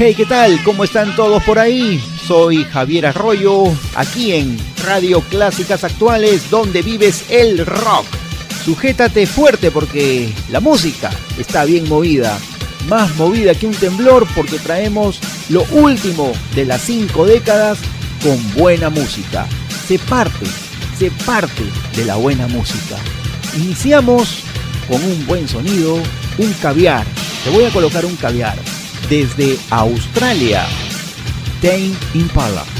Hey, ¿qué tal? ¿Cómo están todos por ahí? Soy Javier Arroyo, aquí en Radio Clásicas Actuales, donde vives el rock. Sujétate fuerte porque la música está bien movida, más movida que un temblor porque traemos lo último de las cinco décadas con buena música. Se parte, se parte de la buena música. Iniciamos con un buen sonido, un caviar. Te voy a colocar un caviar desde Australia, Tame Impala.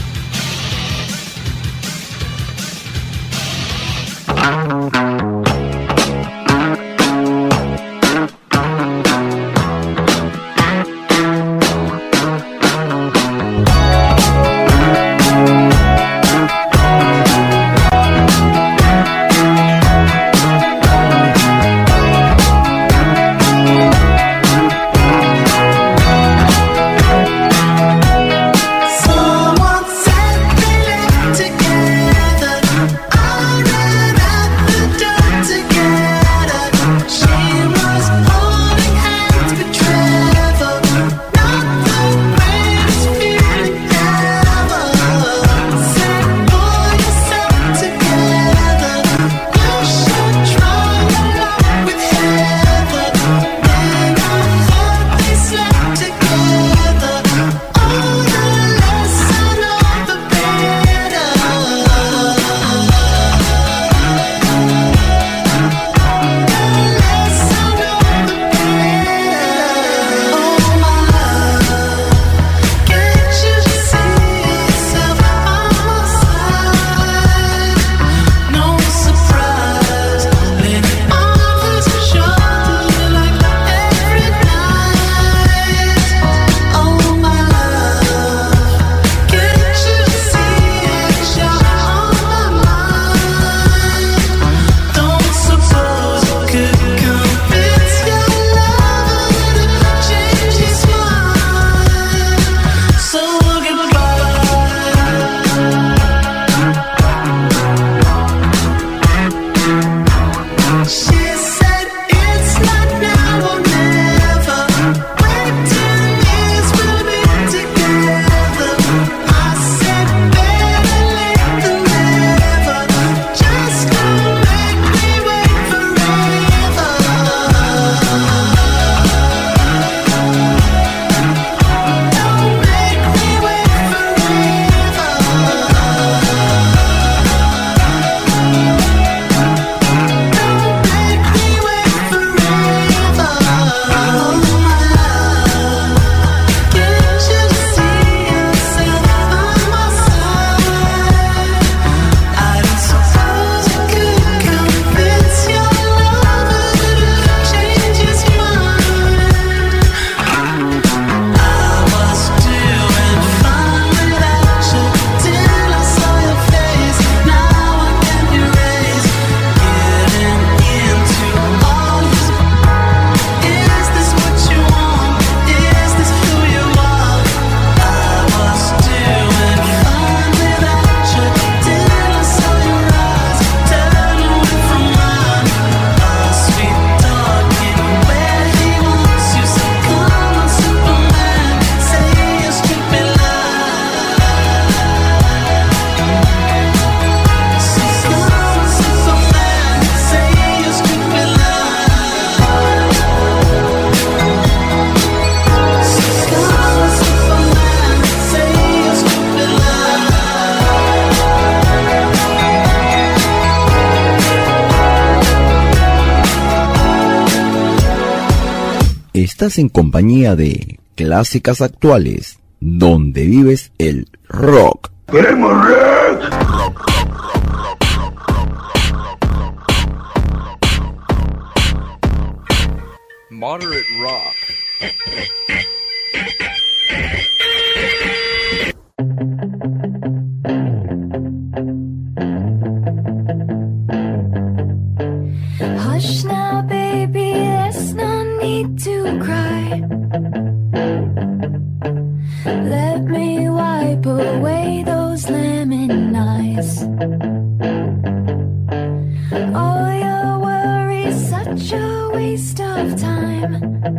Estás en compañía de Clásicas Actuales, donde vives el rock. ¡Queremos rock! Moderate rock. to cry. Let me wipe away those lemon eyes. All your such a waste of time.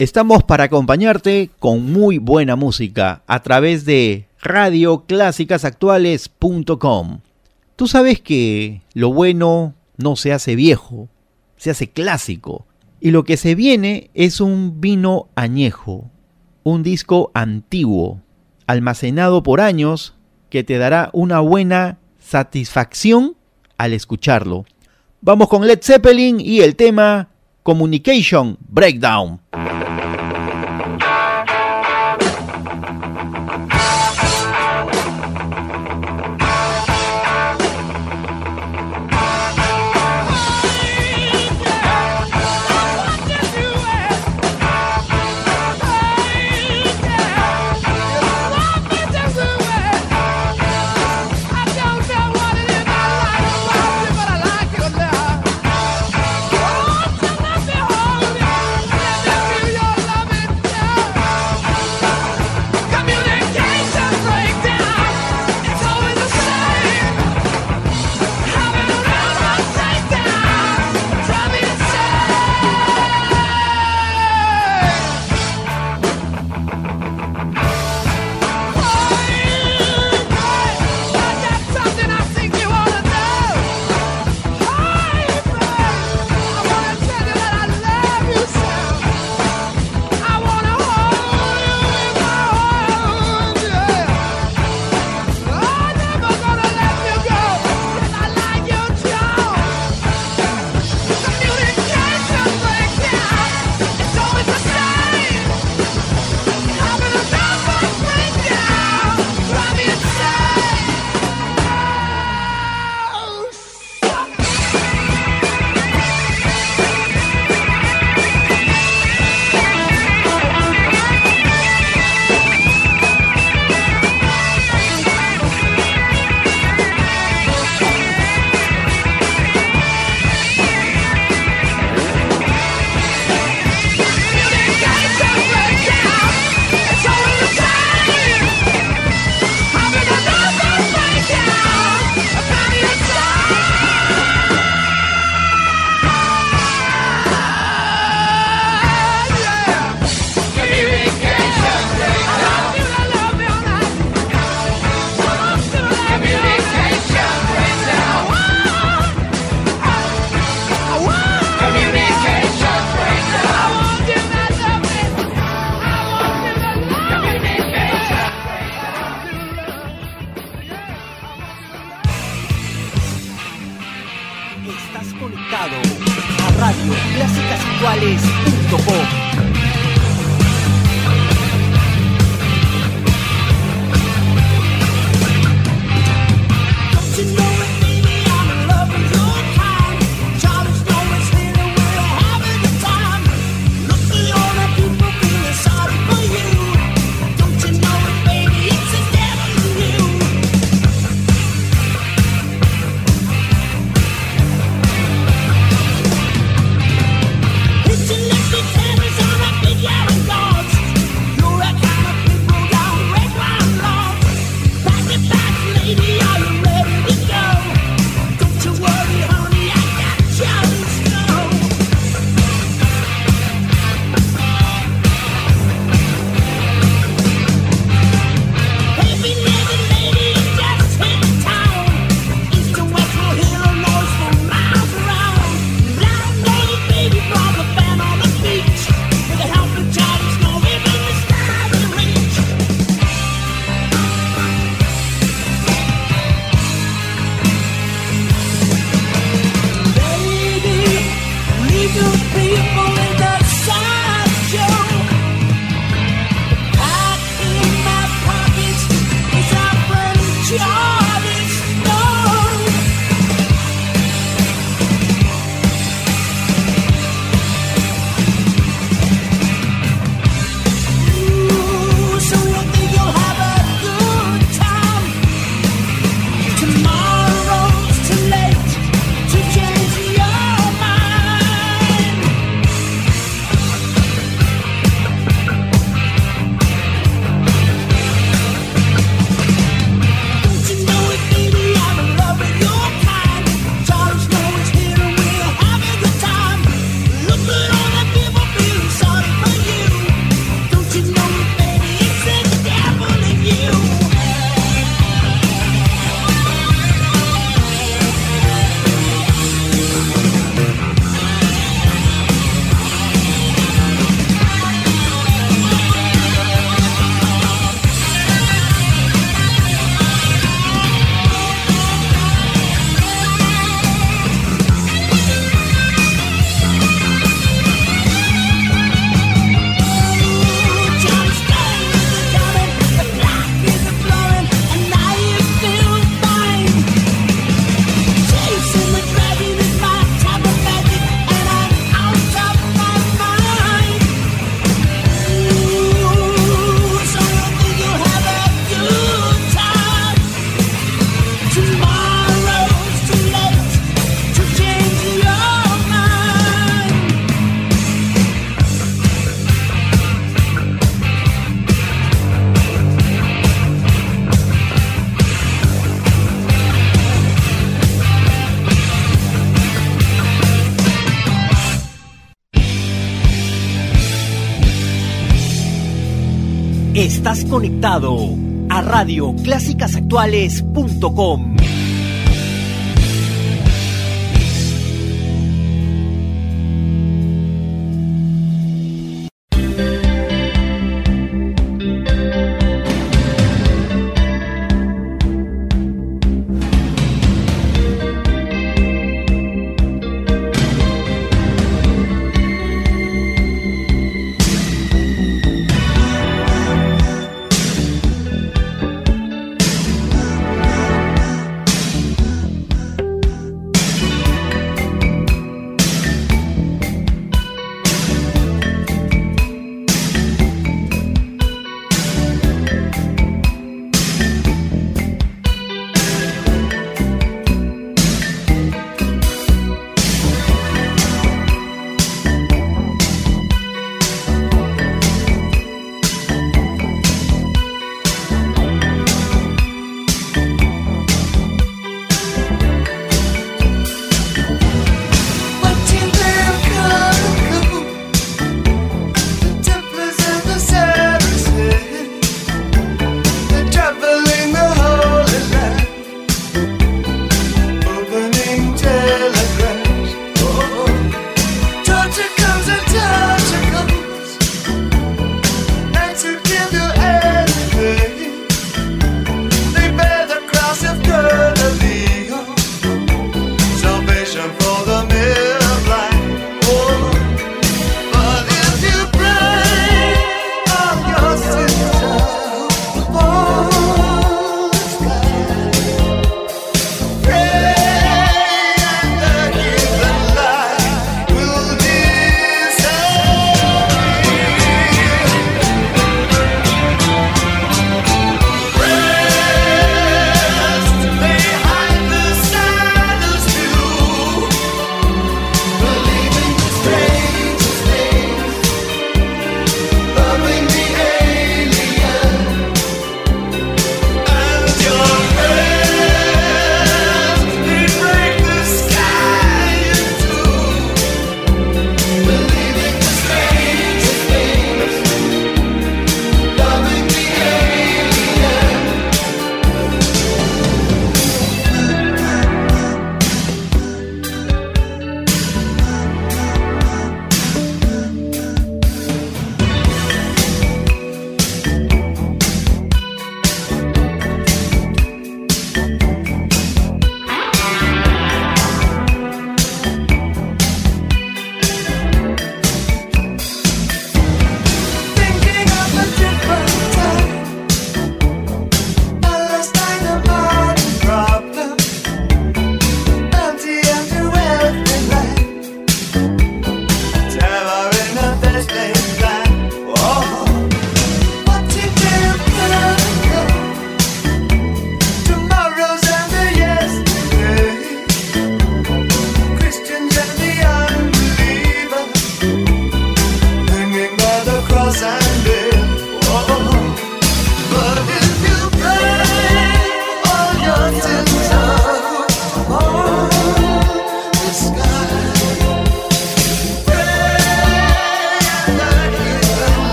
Estamos para acompañarte con muy buena música a través de radioclásicasactuales.com. Tú sabes que lo bueno no se hace viejo, se hace clásico. Y lo que se viene es un vino añejo, un disco antiguo, almacenado por años, que te dará una buena satisfacción al escucharlo. Vamos con Led Zeppelin y el tema Communication Breakdown. Estás conectado a radioclásicasactuales.com.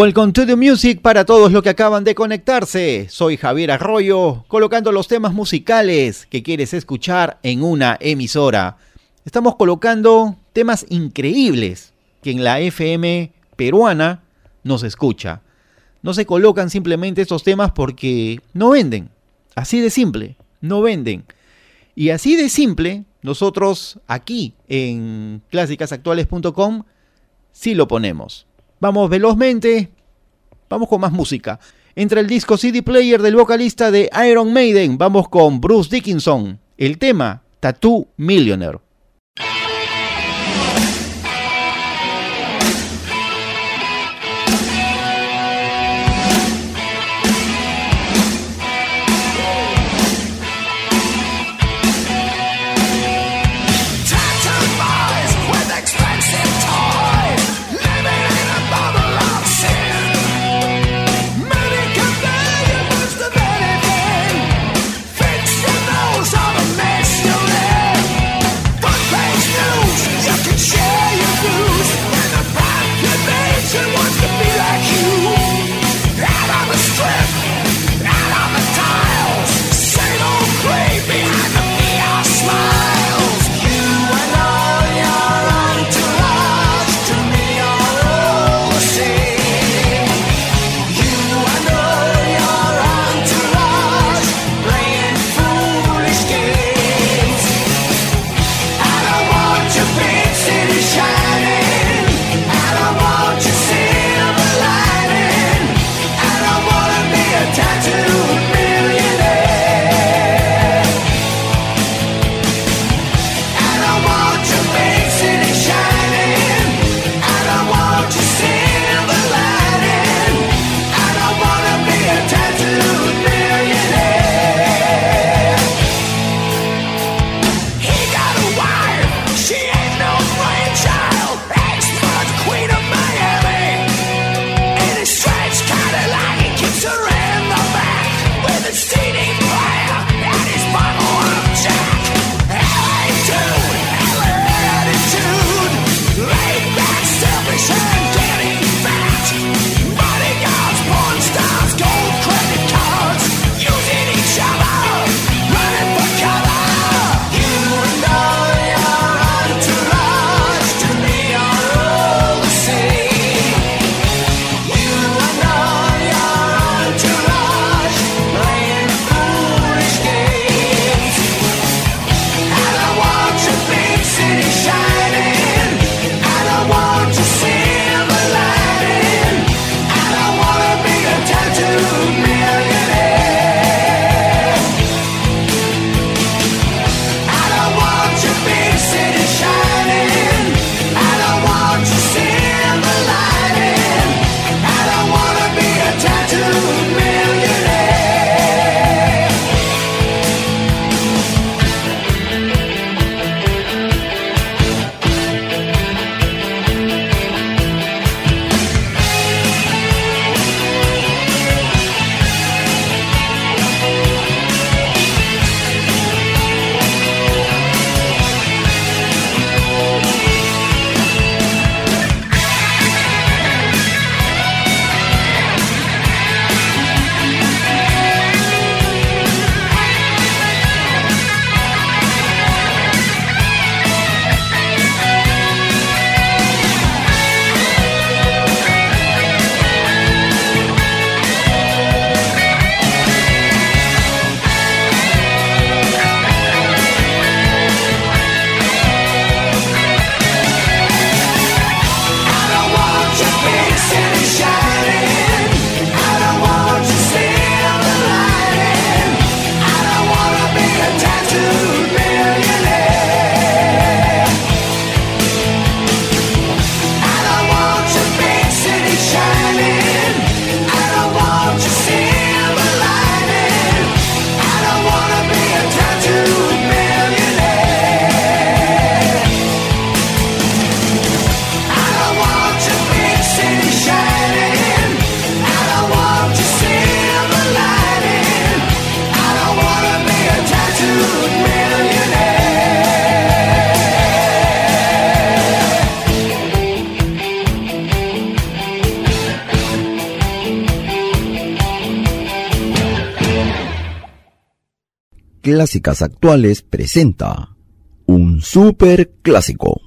Welcome to the Music para todos los que acaban de conectarse. Soy Javier Arroyo, colocando los temas musicales que quieres escuchar en una emisora. Estamos colocando temas increíbles que en la FM peruana nos escucha. No se colocan simplemente estos temas porque no venden. Así de simple, no venden. Y así de simple, nosotros aquí en clásicasactuales.com sí lo ponemos. Vamos velozmente, vamos con más música. Entra el disco CD Player del vocalista de Iron Maiden, vamos con Bruce Dickinson. El tema, Tattoo Millionaire. Clásicas Actuales presenta un super clásico.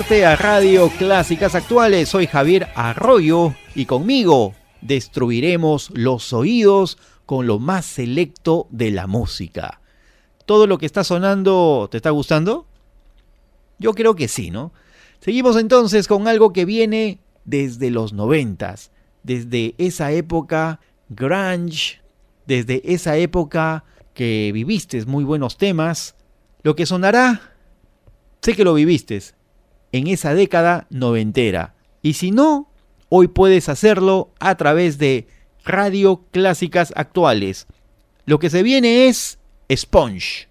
A Radio Clásicas Actuales. Soy Javier Arroyo y conmigo destruiremos los oídos con lo más selecto de la música. ¿Todo lo que está sonando te está gustando? Yo creo que sí, ¿no? Seguimos entonces con algo que viene desde los noventas, desde esa época grunge, desde esa época que viviste muy buenos temas. Lo que sonará Sé que lo viviste en esa década noventera. Y si no, hoy puedes hacerlo a través de Radio Clásicas Actuales. Lo que se viene es Sponge.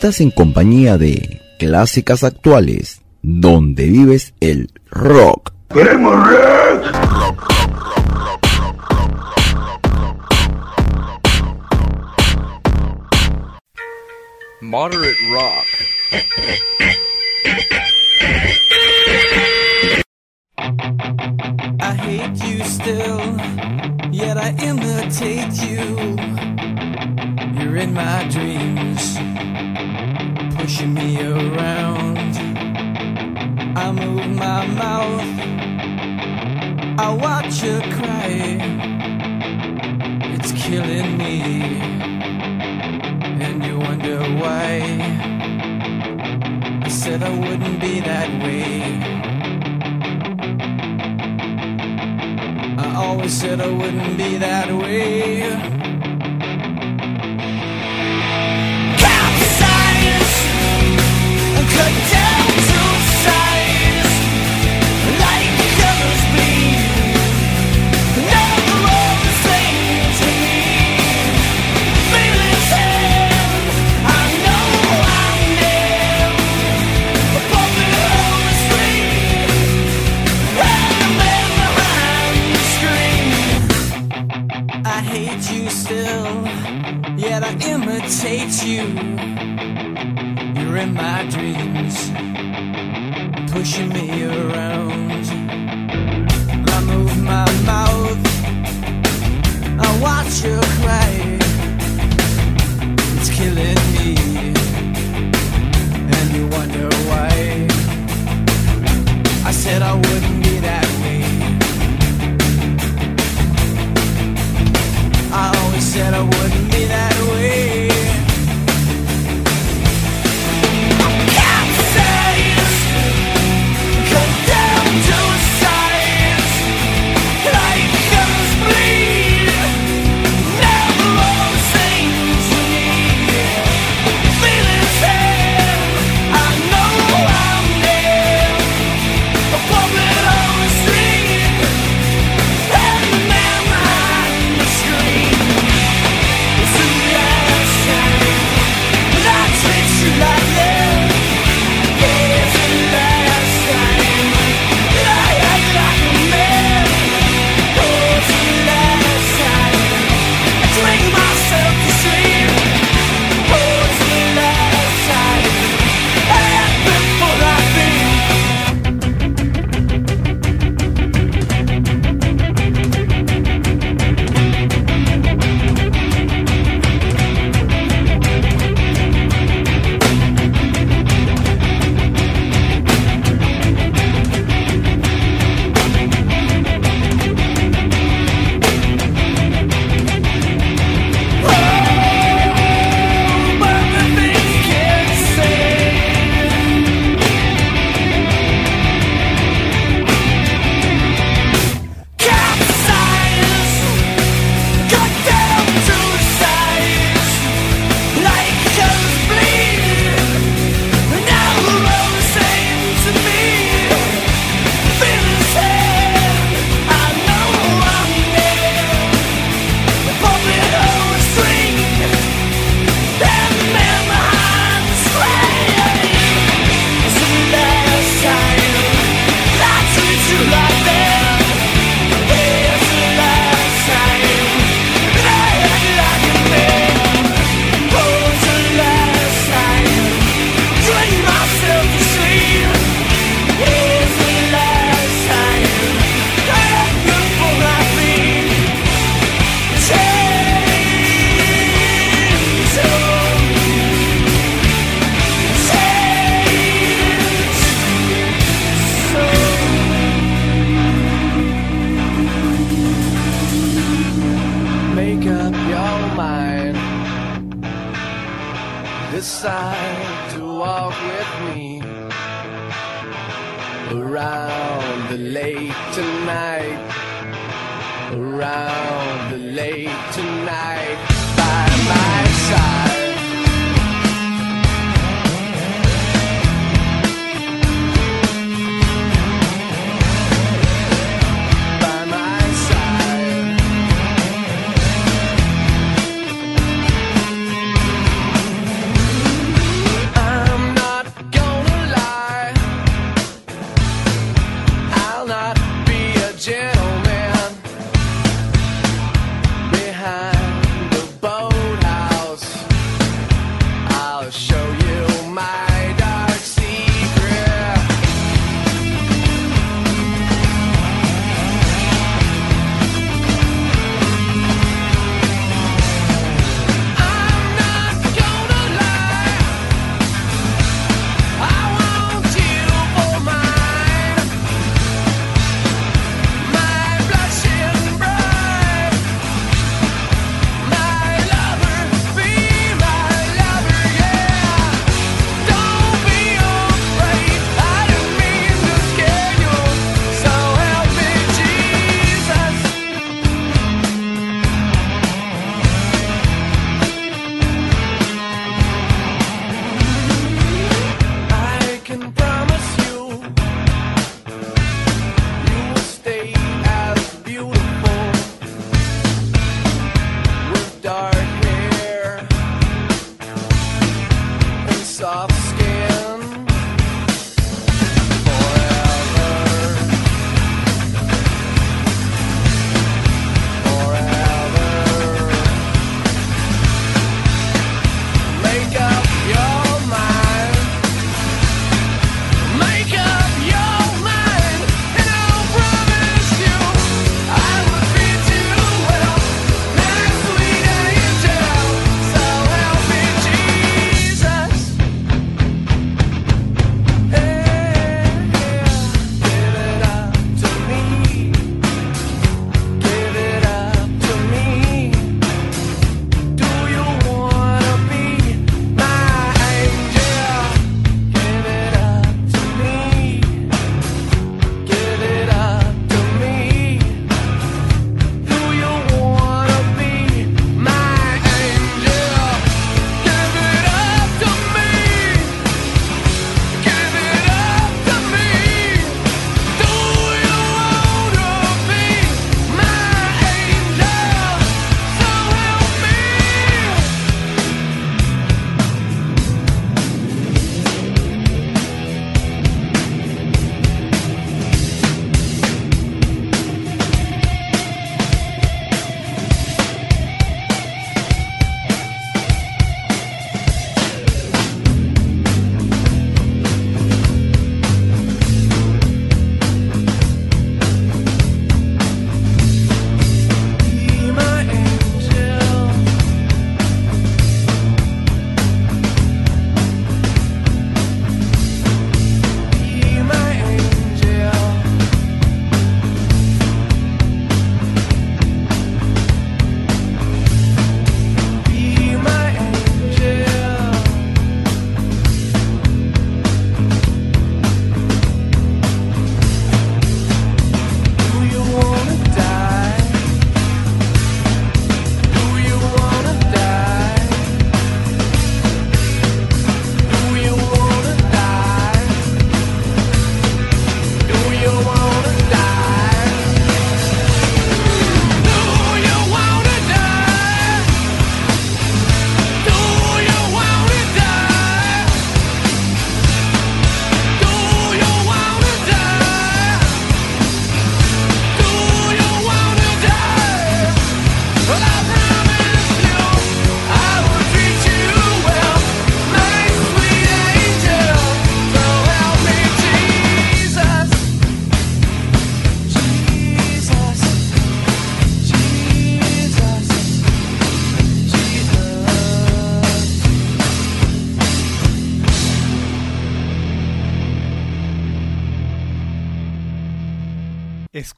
Estás en compañía de Clásicas Actuales, donde vives el rock. Moderate rock. I hate you still, yet I imitate you. You're in my dreams, pushing me around. I move my mouth, I watch you cry. It's killing me, and you wonder why. I said I wouldn't be that way. always said I wouldn't be that way. Pop science, cut down. Hates you. You're in my dreams, pushing me around. I move my mouth, I watch you cry.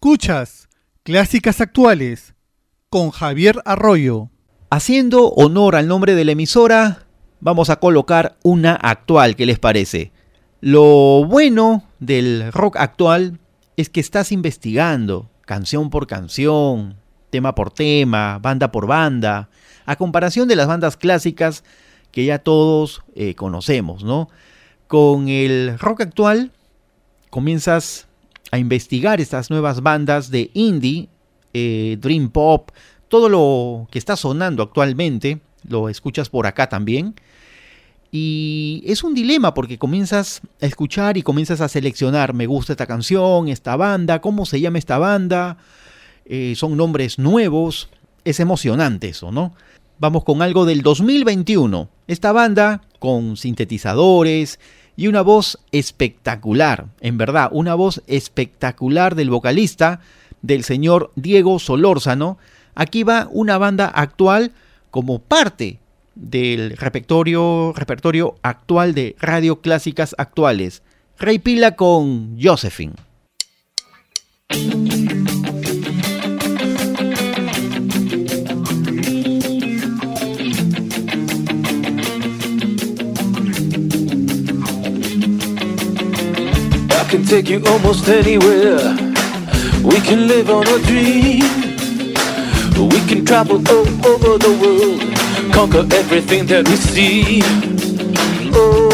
Escuchas Clásicas Actuales con Javier Arroyo. Haciendo honor al nombre de la emisora, vamos a colocar una actual, ¿qué les parece? Lo bueno del rock actual es que estás investigando canción por canción, tema por tema, banda por banda, a comparación de las bandas clásicas que ya todos eh, conocemos, ¿no? Con el rock actual comienzas a investigar estas nuevas bandas de indie, eh, dream pop, todo lo que está sonando actualmente, lo escuchas por acá también. Y es un dilema porque comienzas a escuchar y comienzas a seleccionar, me gusta esta canción, esta banda, cómo se llama esta banda, Eh, son nombres nuevos, es emocionante eso, ¿no? Vamos con algo del 2021. Esta banda con sintetizadores y una voz espectacular, en verdad, una voz espectacular del vocalista, del señor Diego Solórzano. Aquí va una banda actual como parte del repertorio, repertorio actual de Radio Clásicas Actuales. Rey Pila con Josephine. Can take you almost anywhere. We can live on a dream. We can travel all over the world, conquer everything that we see. Oh,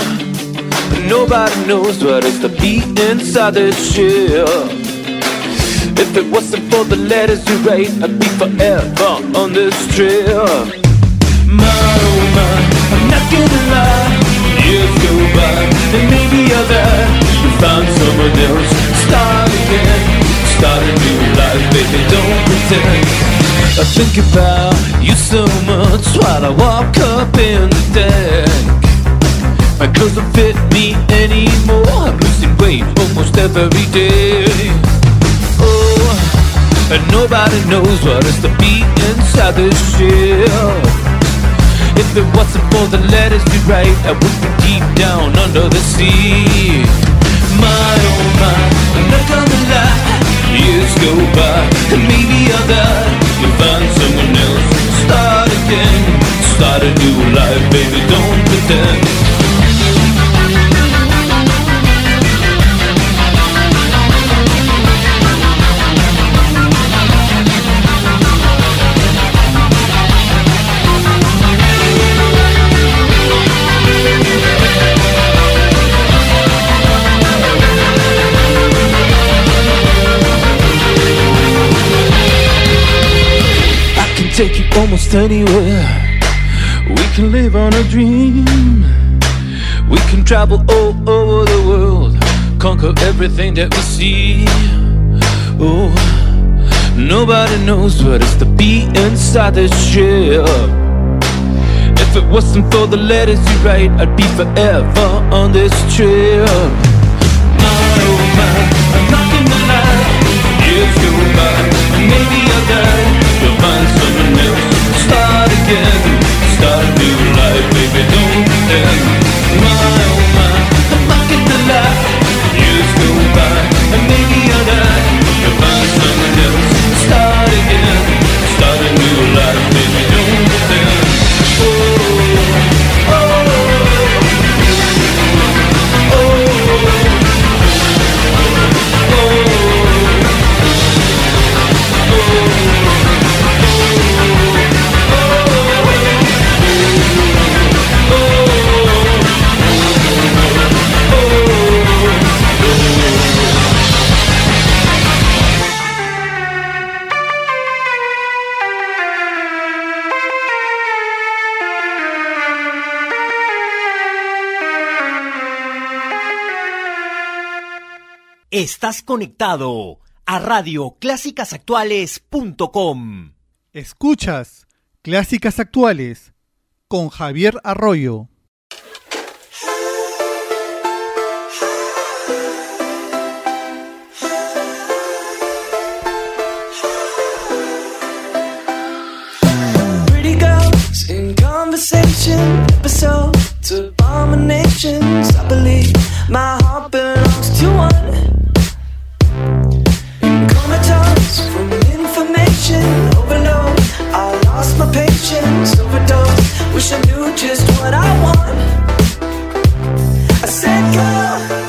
nobody knows what is the beat inside this shell. If it wasn't for the letters you write, I'd be forever on this trail. My, oh my, I'm not gonna lie. Years go found someone else Start again, start a new life, baby, don't pretend. I think about you so much while I walk up in the deck. My clothes don't fit me anymore, I'm losing weight almost every day. Oh, and nobody knows what is it's to be inside this shell. if it wasn't for the letters we write, I would be deep down under the sea. My oh my, I'm not gonna lie. Years go by, and maybe I'll die. You'll find someone else. Start again, start a new life, baby. Don't pretend. Almost anywhere. We can live on a dream. We can travel all over the world, conquer everything that we see. Oh, nobody knows what it's to be inside this shell. If it wasn't for the letters you write, I'd be forever on this trail. My oh my, I'm not gonna lie. Years go by, maybe I'll die. afternoon. Estás conectado a radioclásicasactuales.com. Escuchas Clásicas Actuales con Javier Arroyo. Pretty girls in conversation, episodes of abominations. I believe my heart belongs to one. Wish I knew just what I want. I said, girl,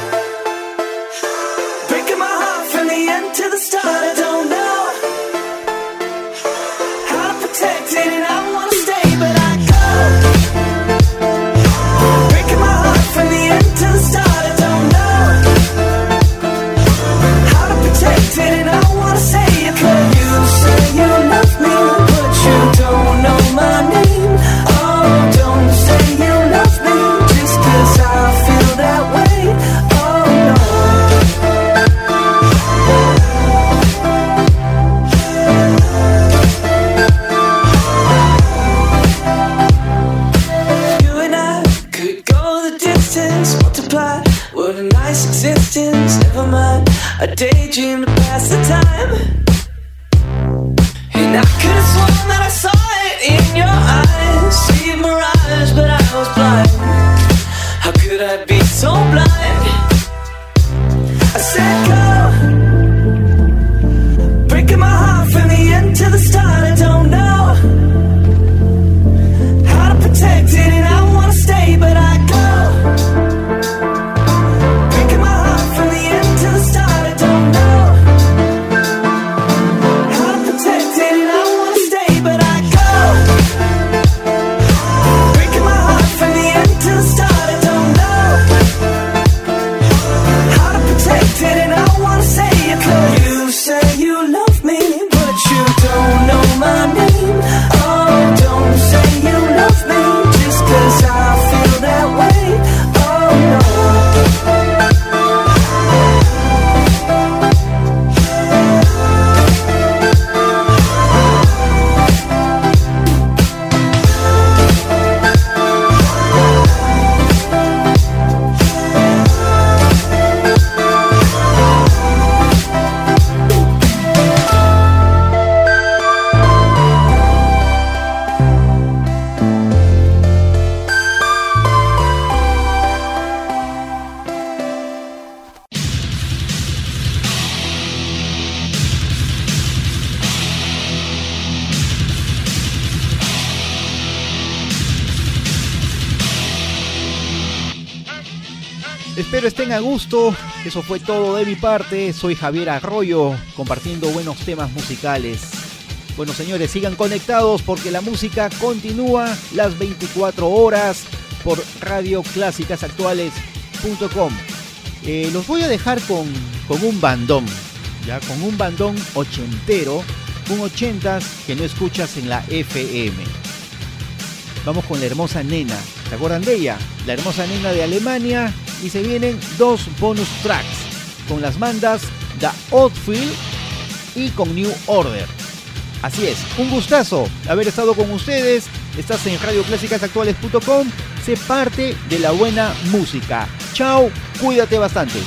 daydream to pass the time. Eso fue todo de mi parte. Soy Javier Arroyo, compartiendo buenos temas musicales. Bueno, señores, sigan conectados porque la música continúa las 24 horas por radioclásicasactuales.com. Eh, los voy a dejar con, con un bandón, ya con un bandón ochentero, un ochentas que no escuchas en la FM. Vamos con la hermosa nena. ¿Se acuerdan de ella? La hermosa nena de Alemania. Y se vienen dos bonus tracks con las bandas The Outfield y con New Order. Así es, un gustazo haber estado con ustedes. Estás en radioclásicasactuales.com. Sé parte de la buena música. Chao, cuídate bastante.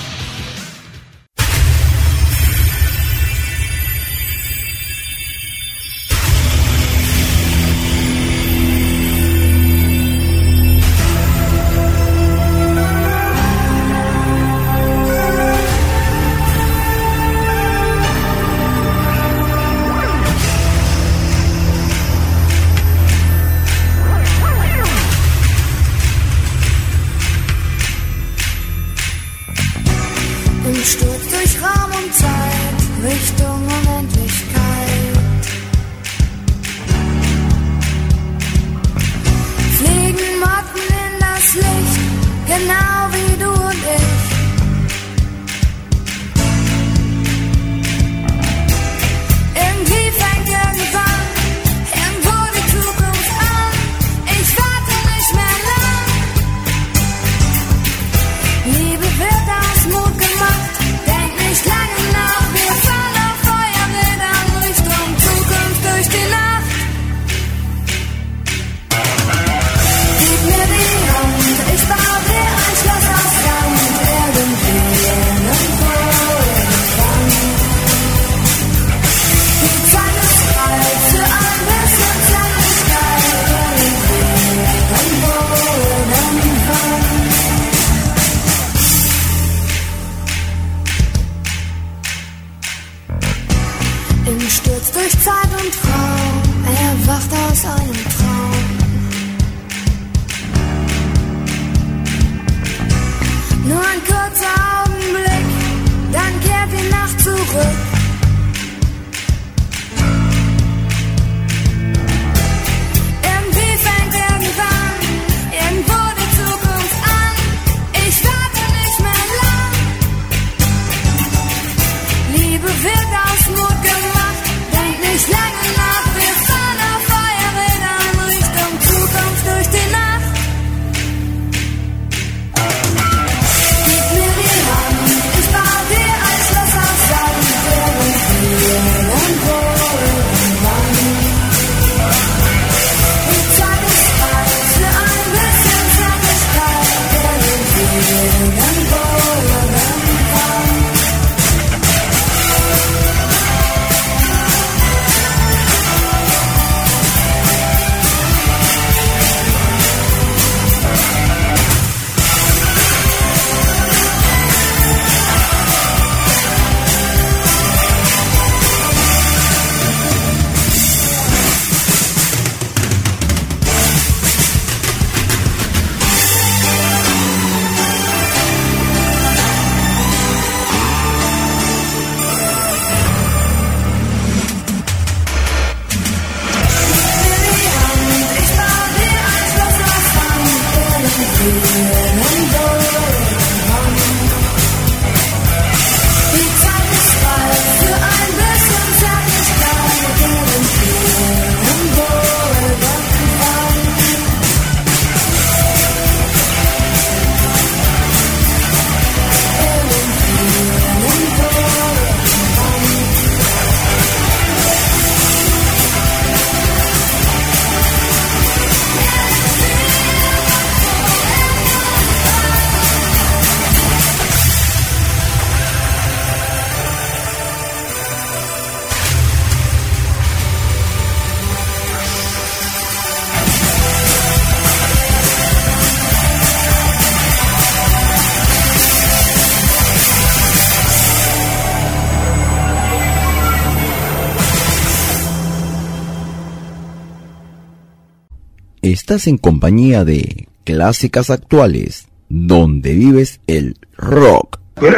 En compañía de Clásicas Actuales, donde vives el rock. Rock!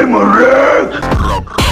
rock.